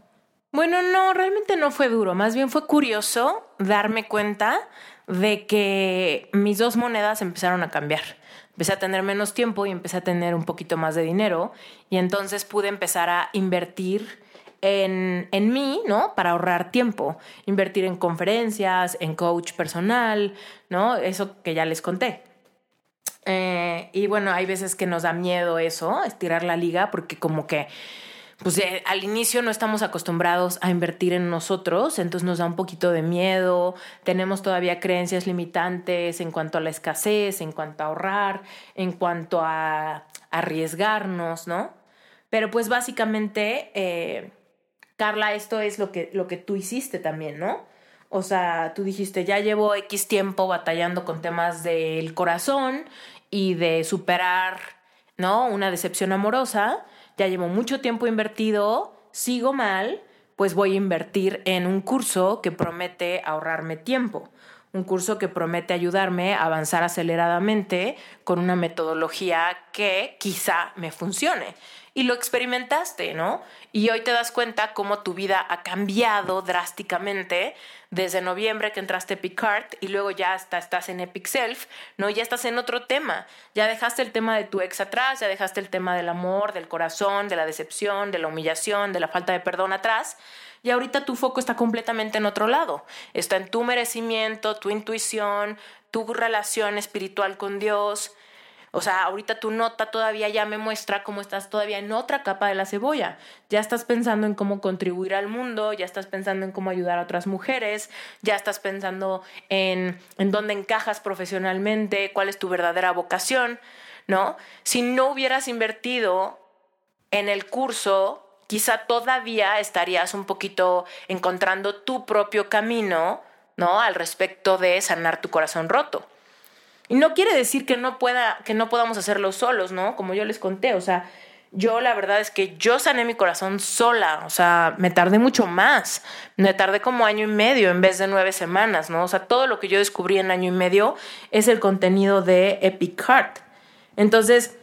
bueno, no, realmente no fue duro, más bien fue curioso darme cuenta de que mis dos monedas empezaron a cambiar. Empecé a tener menos tiempo y empecé a tener un poquito más de dinero y entonces pude empezar a invertir en, en, mí, ¿no? Para ahorrar tiempo, invertir en conferencias, en coach personal, ¿no? Eso que ya les conté. Eh, y bueno, hay veces que nos da miedo eso, estirar la liga, porque como que, pues eh, al inicio no estamos acostumbrados a invertir en nosotros, entonces nos da un poquito de miedo, tenemos todavía creencias limitantes en cuanto a la escasez, en cuanto a ahorrar, en cuanto a arriesgarnos, ¿no? Pero pues básicamente... Eh, Carla, esto es lo que, lo que tú hiciste también, ¿no? O sea, tú dijiste, ya llevo X tiempo batallando con temas del corazón y de superar, ¿no? Una decepción amorosa, ya llevo mucho tiempo invertido, sigo mal, pues voy a invertir en un curso que promete ahorrarme tiempo, un curso que promete ayudarme a avanzar aceleradamente con una metodología que quizá me funcione y lo experimentaste, ¿no? Y hoy te das cuenta cómo tu vida ha cambiado drásticamente desde noviembre que entraste a Picard y luego ya hasta estás en Epic Self, ¿no? Ya estás en otro tema. Ya dejaste el tema de tu ex atrás, ya dejaste el tema del amor, del corazón, de la decepción, de la humillación, de la falta de perdón atrás. Y ahorita tu foco está completamente en otro lado. Está en tu merecimiento, tu intuición, tu relación espiritual con Dios, o sea, ahorita tu nota todavía ya me muestra cómo estás todavía en otra capa de la cebolla. Ya estás pensando en cómo contribuir al mundo, ya estás pensando en cómo ayudar a otras mujeres, ya estás pensando en, en dónde encajas profesionalmente, cuál es tu verdadera vocación. ¿no? Si no hubieras invertido en el curso, quizá todavía estarías un poquito encontrando tu propio camino, ¿no? Al respecto de sanar tu corazón roto. Y no quiere decir que no pueda, que no podamos hacerlo solos, ¿no? Como yo les conté, o sea, yo la verdad es que yo sané mi corazón sola, o sea, me tardé mucho más, me tardé como año y medio en vez de nueve semanas, ¿no? O sea, todo lo que yo descubrí en año y medio es el contenido de Epic Heart. Entonces,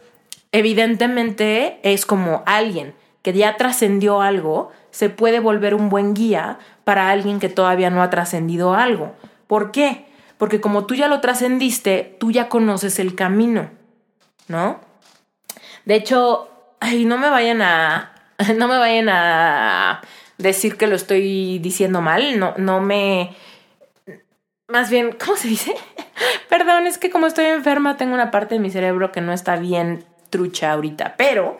evidentemente es como alguien que ya trascendió algo, se puede volver un buen guía para alguien que todavía no ha trascendido algo. ¿Por qué? Porque como tú ya lo trascendiste, tú ya conoces el camino, ¿no? De hecho, ay, no me vayan a, no me vayan a decir que lo estoy diciendo mal, no, no me, más bien, ¿cómo se dice? Perdón, es que como estoy enferma tengo una parte de mi cerebro que no está bien trucha ahorita, pero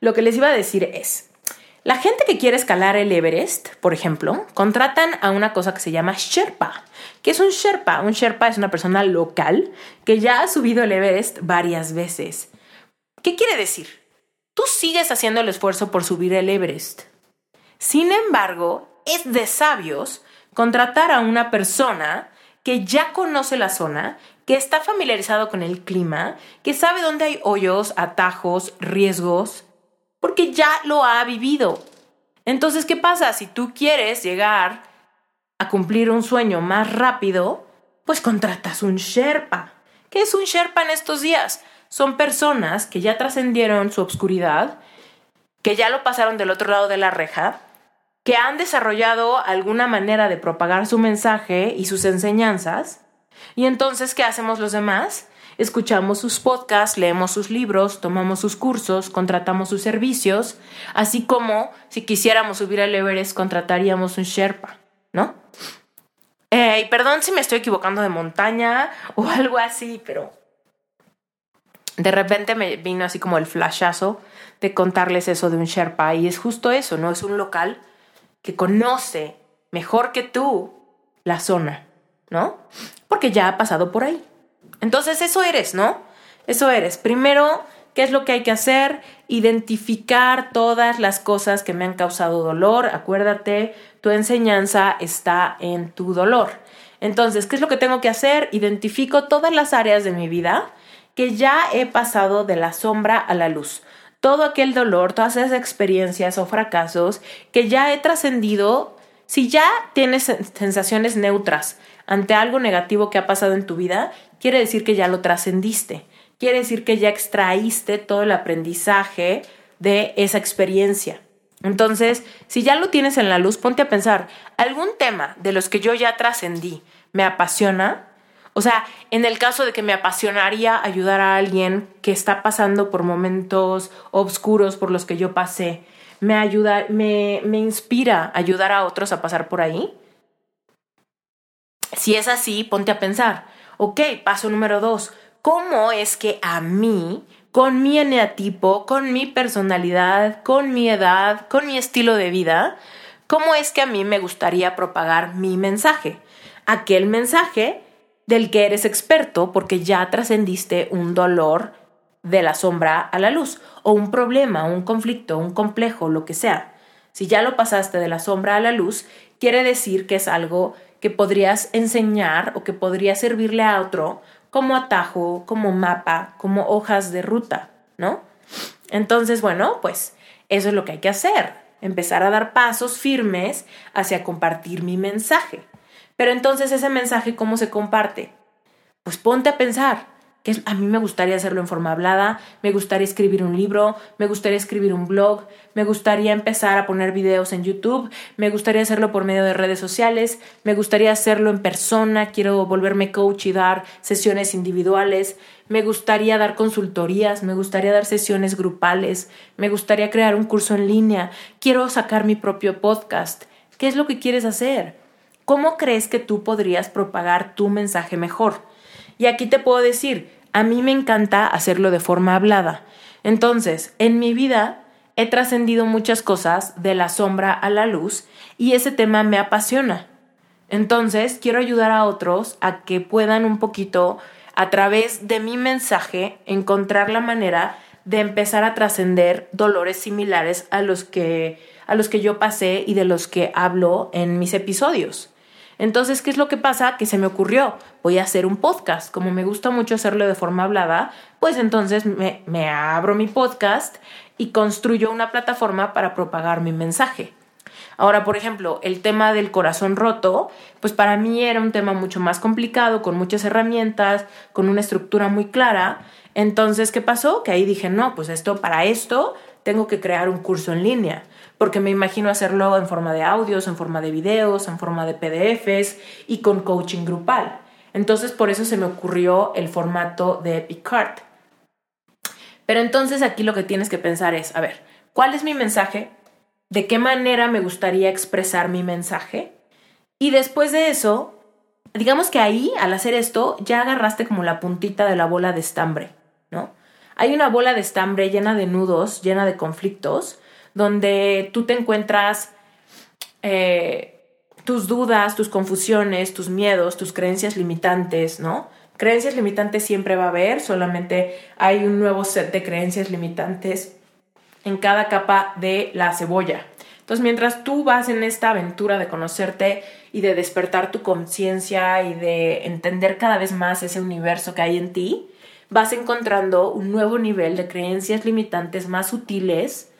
lo que les iba a decir es, la gente que quiere escalar el Everest, por ejemplo, contratan a una cosa que se llama Sherpa. ¿Qué es un Sherpa? Un Sherpa es una persona local que ya ha subido el Everest varias veces. ¿Qué quiere decir? tú sigues haciendo el esfuerzo por subir el Everest. Sin embargo, es de sabios contratar a una persona que ya conoce la zona, que está familiarizado con el clima, que sabe dónde hay hoyos, atajos, riesgos, porque ya lo ha vivido. Entonces, ¿qué pasa? Si tú quieres llegar a cumplir un sueño más rápido, pues contratas un Sherpa. ¿Qué es un Sherpa en estos días? son personas que ya trascendieron su obscuridad, que ya lo pasaron del otro lado de la reja, que han desarrollado alguna manera de propagar su mensaje y sus enseñanzas. Y entonces, ¿qué hacemos los demás? Escuchamos sus podcasts, leemos sus libros, tomamos sus cursos, contratamos sus servicios, así como si quisiéramos subir al Everest, contrataríamos un Sherpa, ¿no? Eh, y perdón si me estoy equivocando de montaña o algo así, pero de repente me vino así como el flashazo de contarles eso de un Sherpa y es justo eso, ¿no? Es un local que conoce mejor que tú la zona, ¿no? Porque ya ha pasado por ahí. Entonces eso eres, ¿no? Eso eres. Primero, ¿qué es lo que hay que hacer? Identificar todas las cosas que me han causado dolor. Acuérdate, tu enseñanza está en tu dolor. Entonces, ¿qué es lo que tengo que hacer? Identifico todas las áreas de mi vida que ya he pasado de la sombra a la luz. Todo aquel dolor, todas esas experiencias o fracasos que ya he trascendido, si ya tienes sensaciones neutras ante algo negativo que ha pasado en tu vida, quiere decir que ya lo trascendiste. Quiere decir que ya extraíste todo el aprendizaje de esa experiencia. Entonces, si ya lo tienes en la luz, ponte a pensar, ¿algún tema de los que yo ya trascendí me apasiona? O sea, en el caso de que me apasionaría ayudar a alguien que está pasando por momentos oscuros por los que yo pasé, me ayuda, me, me inspira ayudar a otros a pasar por ahí. Si es así, ponte a pensar, ok, paso número dos, ¿cómo es que a mí, con mi eneatipo, con mi personalidad, con mi edad, con mi estilo de vida, cómo es que a mí me gustaría propagar mi mensaje? Aquel mensaje del que eres experto porque ya trascendiste un dolor de la sombra a la luz, o un problema, un conflicto, un complejo, lo que sea. Si ya lo pasaste de la sombra a la luz, quiere decir que es algo que podrías enseñar o que podría servirle a otro como atajo, como mapa, como hojas de ruta, ¿no? Entonces, bueno, pues eso es lo que hay que hacer, empezar a dar pasos firmes hacia compartir mi mensaje. Pero entonces ese mensaje, ¿cómo se comparte? Pues ponte a pensar, que a mí me gustaría hacerlo en forma hablada, me gustaría escribir un libro, me gustaría escribir un blog, me gustaría empezar a poner videos en YouTube, me gustaría hacerlo por medio de redes sociales, me gustaría hacerlo en persona, quiero volverme coach y dar sesiones individuales, me gustaría dar consultorías, me gustaría dar sesiones grupales, me gustaría crear un curso en línea, quiero sacar mi propio podcast. ¿Qué es lo que quieres hacer? ¿Cómo crees que tú podrías propagar tu mensaje mejor? Y aquí te puedo decir, a mí me encanta hacerlo de forma hablada. Entonces, en mi vida he trascendido muchas cosas de la sombra a la luz y ese tema me apasiona. Entonces, quiero ayudar a otros a que puedan un poquito a través de mi mensaje, encontrar la manera de empezar a trascender dolores similares a los que a los que yo pasé y de los que hablo en mis episodios. Entonces, ¿qué es lo que pasa? Que se me ocurrió, voy a hacer un podcast. Como me gusta mucho hacerlo de forma hablada, pues entonces me, abro mi podcast y construyo una plataforma para propagar mi mensaje. Ahora, por ejemplo, el tema del corazón roto, pues para mí era un tema mucho más complicado, con muchas herramientas, con una estructura muy clara. Entonces, ¿qué pasó? Que ahí dije, no, pues esto, para esto, tengo que crear un curso en línea, porque me imagino hacerlo en forma de audios, en forma de videos, en forma de PDFs y con coaching grupal. Entonces, por eso se me ocurrió el formato de Epic Card. Pero entonces aquí lo que tienes que pensar es, a ver, ¿cuál es mi mensaje? de qué manera me gustaría expresar mi mensaje. Y después de eso, digamos que ahí, al hacer esto, ya agarraste como la puntita de la bola de estambre, ¿no? Hay una bola de estambre llena de nudos, llena de conflictos, donde tú te encuentras eh, tus dudas, tus confusiones, tus miedos, tus creencias limitantes, ¿no? Creencias limitantes siempre va a haber, solamente hay un nuevo set de creencias limitantes en cada capa de la cebolla. Entonces, mientras tú vas en esta aventura de conocerte y de despertar tu conciencia y de entender cada vez más ese universo que hay en ti, vas encontrando un nuevo nivel de creencias limitantes más sutiles,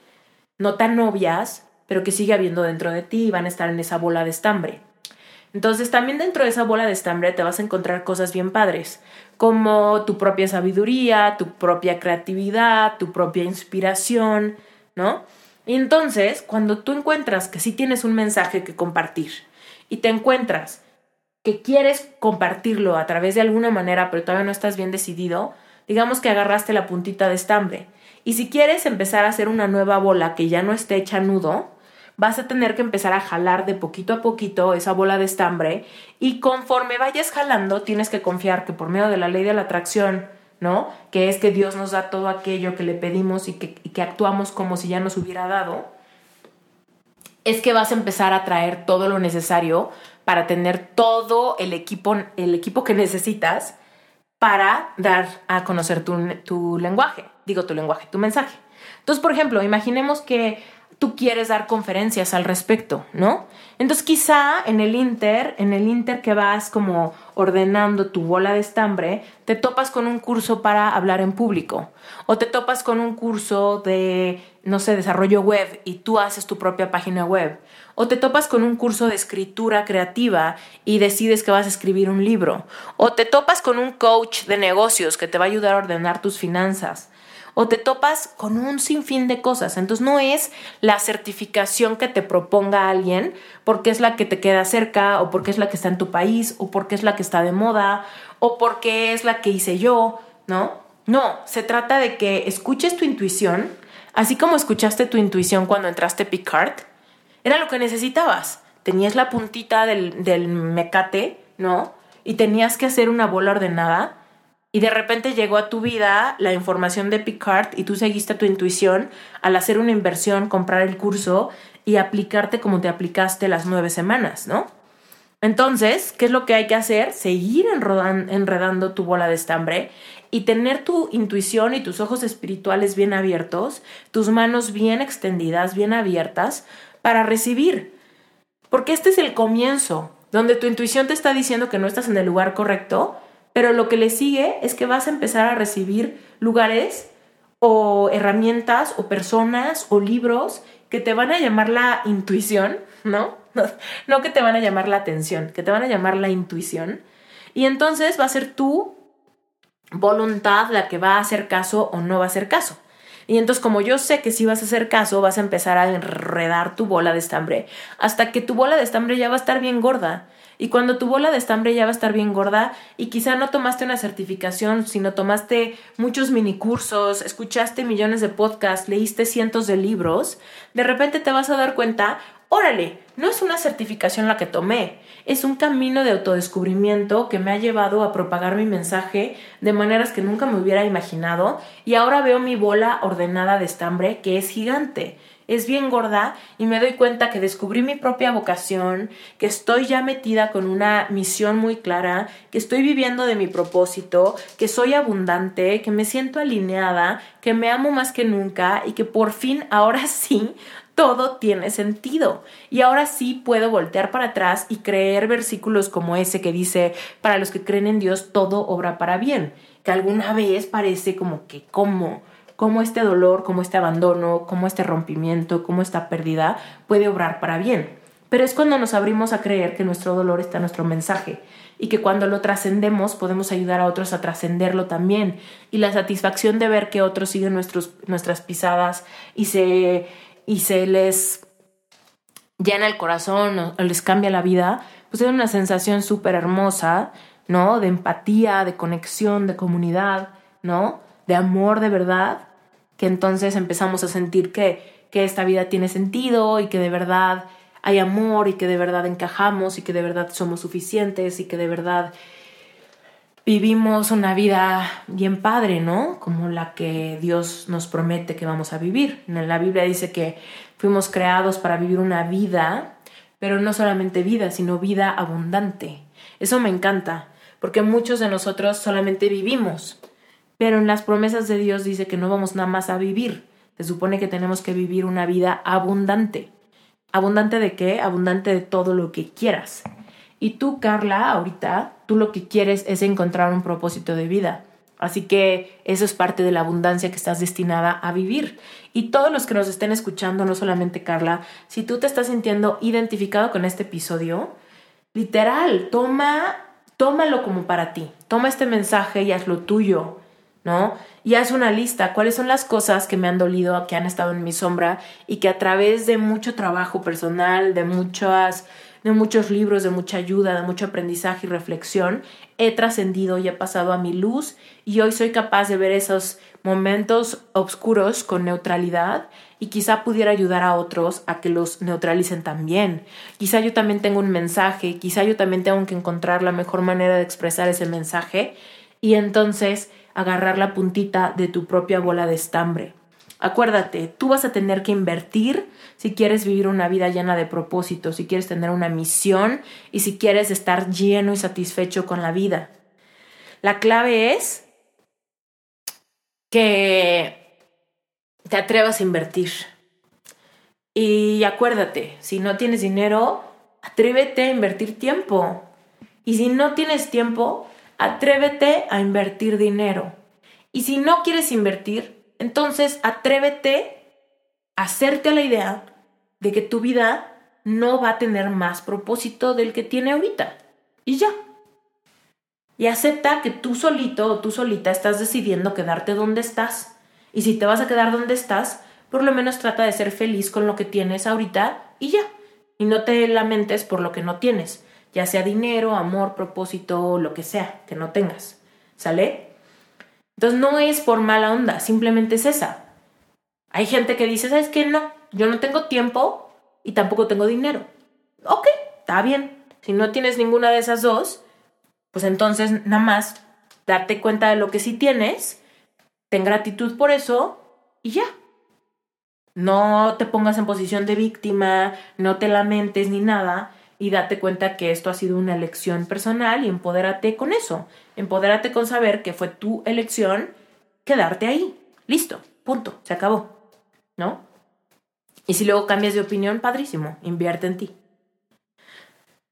no tan obvias, pero que sigue habiendo dentro de ti y van a estar en esa bola de estambre. Entonces también dentro de esa bola de estambre te vas a encontrar cosas bien padres, como tu propia sabiduría, tu propia creatividad, tu propia inspiración, ¿no? Y entonces, cuando tú encuentras que sí tienes un mensaje que compartir y te encuentras que quieres compartirlo a través de alguna manera, pero todavía no estás bien decidido, digamos que agarraste la puntita de estambre. Y si quieres empezar a hacer una nueva bola que ya no esté hecha nudo, vas a tener que empezar a jalar de poquito a poquito esa bola de estambre y conforme vayas jalando tienes que confiar que por medio de la ley de la atracción, ¿no? Que es que Dios nos da todo aquello que le pedimos y que, actuamos como si ya nos hubiera dado, es que vas a empezar a traer todo lo necesario para tener todo el equipo, el equipo que necesitas para dar a conocer tu, tu lenguaje, digo tu lenguaje, tu mensaje. Entonces, por ejemplo, imaginemos que tú quieres dar conferencias al respecto, ¿no? Entonces quizá en el Inter, en el Inter que vas como ordenando tu bola de estambre, te topas con un curso para hablar en público. O te topas con un curso de, no sé, desarrollo web y tú haces tu propia página web. O te topas con un curso de escritura creativa y decides que vas a escribir un libro. O te topas con un coach de negocios que te va a ayudar a ordenar tus finanzas o te topas con un sinfín de cosas. Entonces no es la certificación que te proponga alguien porque es la que te queda cerca o porque es la que está en tu país o porque es la que está de moda o porque es la que hice yo, ¿no? No, se trata de que escuches tu intuición, así como escuchaste tu intuición cuando entraste Picard, era lo que necesitabas. Tenías la puntita del, del mecate, ¿no? Y tenías que hacer una bola ordenada y de repente llegó a tu vida la información de Picard y tú seguiste tu intuición al hacer una inversión, comprar el curso y aplicarte como te aplicaste las nueve semanas, ¿no? Entonces, ¿qué es lo que hay que hacer? Seguir enredando tu bola de estambre y tener tu intuición y tus ojos espirituales bien abiertos, tus manos bien extendidas, bien abiertas, para recibir. Porque este es el comienzo, donde tu intuición te está diciendo que no estás en el lugar correcto, pero lo que le sigue es que vas a empezar a recibir lugares o herramientas o personas o libros que te van a llamar la intuición, ¿no? No que te van a llamar la atención, que te van a llamar la intuición. Y entonces va a ser tu voluntad la que va a hacer caso o no va a hacer caso. Y entonces como yo sé que si vas a hacer caso, vas a empezar a enredar tu bola de estambre hasta que tu bola de estambre ya va a estar bien gorda y cuando tu bola de estambre ya va a estar bien gorda y quizá no tomaste una certificación, sino tomaste muchos minicursos, escuchaste millones de podcasts, leíste cientos de libros, de repente te vas a dar cuenta, órale, no es una certificación la que tomé, es un camino de autodescubrimiento que me ha llevado a propagar mi mensaje de maneras que nunca me hubiera imaginado y ahora veo mi bola ordenada de estambre que es gigante es bien gorda y me doy cuenta que descubrí mi propia vocación, que estoy ya metida con una misión muy clara, que estoy viviendo de mi propósito, que soy abundante, que me siento alineada, que me amo más que nunca y que por fin ahora sí todo tiene sentido. Y ahora sí puedo voltear para atrás y creer versículos como ese que dice, para los que creen en Dios, todo obra para bien, que alguna vez parece como que, ¿cómo? Cómo este dolor, cómo este abandono, cómo este rompimiento, cómo esta pérdida puede obrar para bien. Pero es cuando nos abrimos a creer que nuestro dolor está nuestro mensaje y que cuando lo trascendemos podemos ayudar a otros a trascenderlo también. Y la satisfacción de ver que otros siguen nuestros, nuestras pisadas y se, y se les llena el corazón o les cambia la vida, pues es una sensación súper hermosa, ¿no? De empatía, de conexión, de comunidad, ¿no? De amor de verdad, que entonces empezamos a sentir que, que esta vida tiene sentido y que de verdad hay amor y que de verdad encajamos y que de verdad somos suficientes y que de verdad vivimos una vida bien padre, ¿no? Como la que Dios nos promete que vamos a vivir. En la Biblia dice que fuimos creados para vivir una vida, pero no solamente vida, sino vida abundante. Eso me encanta, porque muchos de nosotros solamente vivimos, pero en las promesas de Dios dice que no vamos nada más a vivir. Se supone que tenemos que vivir una vida abundante. ¿Abundante de qué? Abundante de todo lo que quieras. Y tú, Carla, ahorita, tú lo que quieres es encontrar un propósito de vida. Así que eso es parte de la abundancia que estás destinada a vivir. Y todos los que nos estén escuchando, no solamente Carla, si tú te estás sintiendo identificado con este episodio, literal, toma, tómalo como para ti. Toma este mensaje y hazlo tuyo. ¿No? Y haz una lista, cuáles son las cosas que me han dolido, que han estado en mi sombra y que a través de mucho trabajo personal, de muchas de muchos libros, de mucha ayuda, de mucho aprendizaje y reflexión, he trascendido y he pasado a mi luz y hoy soy capaz de ver esos momentos oscuros con neutralidad y quizá pudiera ayudar a otros a que los neutralicen también. Quizá yo también tengo un mensaje, quizá yo también tengo que encontrar la mejor manera de expresar ese mensaje y entonces agarrar la puntita de tu propia bola de estambre. Acuérdate, tú vas a tener que invertir si quieres vivir una vida llena de propósitos, si quieres tener una misión y si quieres estar lleno y satisfecho con la vida. La clave es que te atrevas a invertir. Y acuérdate, si no tienes dinero, atrévete a invertir tiempo. Y si no tienes tiempo, atrévete a invertir dinero. Y si no quieres invertir, entonces atrévete a hacerte la idea de que tu vida no va a tener más propósito del que tiene ahorita. Y ya. Y acepta que tú solito o tú solita estás decidiendo quedarte donde estás. Y si te vas a quedar donde estás, por lo menos trata de ser feliz con lo que tienes ahorita y ya. Y no te lamentes por lo que no tienes ya sea dinero, amor, propósito, lo que sea que no tengas. ¿Sale? Entonces no es por mala onda, simplemente es esa. Hay gente que dice, ¿sabes qué? No, yo no tengo tiempo y tampoco tengo dinero. Ok, está bien. Si no tienes ninguna de esas dos, pues entonces nada más darte cuenta de lo que sí tienes, ten gratitud por eso y ya. No te pongas en posición de víctima, no te lamentes ni nada, y date cuenta que esto ha sido una elección personal y empodérate con eso. Empodérate con saber que fue tu elección quedarte ahí. Listo, punto, se acabó. ¿No? Y si luego cambias de opinión, padrísimo, invierte en ti.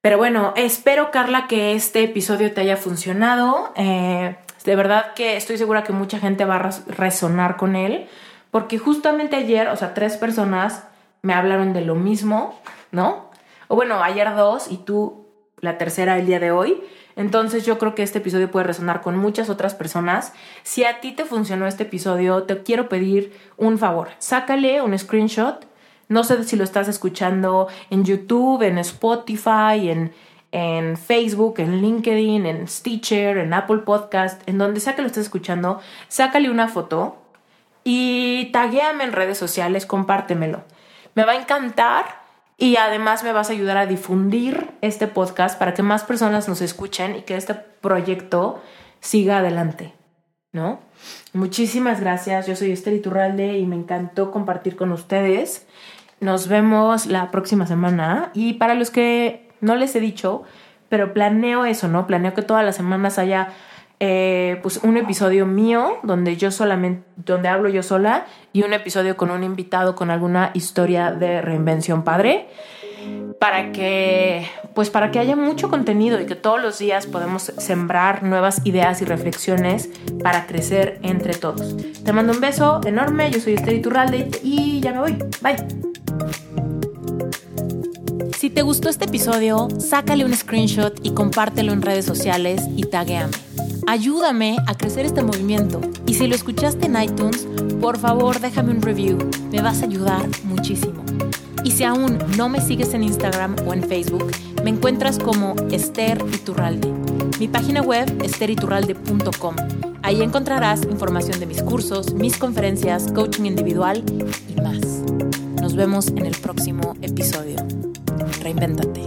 Pero bueno, espero, Carla, que este episodio te haya funcionado. Eh, de verdad que estoy segura que mucha gente va a resonar con él, porque justamente ayer, o sea, tres personas me hablaron de lo mismo, ¿no? O bueno, ayer dos y tú la tercera el día de hoy. Entonces yo creo que este episodio puede resonar con muchas otras personas. Si a ti te funcionó este episodio, te quiero pedir un favor. Sácale un screenshot. No sé si lo estás escuchando en YouTube, en Spotify, en, en Facebook, en LinkedIn, en Stitcher, en Apple Podcast, en donde sea que lo estés escuchando, sácale una foto y taguéame en redes sociales, compártemelo. Me va a encantar y además me vas a ayudar a difundir este podcast para que más personas nos escuchen y que este proyecto siga adelante, ¿no? Muchísimas gracias. Yo soy Esther Iturralde y me encantó compartir con ustedes. Nos vemos la próxima semana. Y para los que no les he dicho, pero planeo eso, ¿no? Planeo que todas las semanas haya eh, pues un episodio mío donde yo solamente, donde hablo yo sola y un episodio con un invitado con alguna historia de reinvención padre para que pues para que haya mucho contenido y que todos los días podamos sembrar nuevas ideas y reflexiones para crecer entre todos. Te mando un beso enorme, yo soy Esther Iturralde y ya me voy. Bye. Si te gustó este episodio, sácale un screenshot y compártelo en redes sociales y taguéame. Ayúdame a crecer este movimiento y si lo escuchaste en iTunes, por favor déjame un review, me vas a ayudar muchísimo. Y si aún no me sigues en Instagram o en Facebook, me encuentras como Esther Iturralde. Mi página web esteriturralde.com. Ahí encontrarás información de mis cursos, mis conferencias, coaching individual y más. Nos vemos en el próximo episodio. Reinvéntate.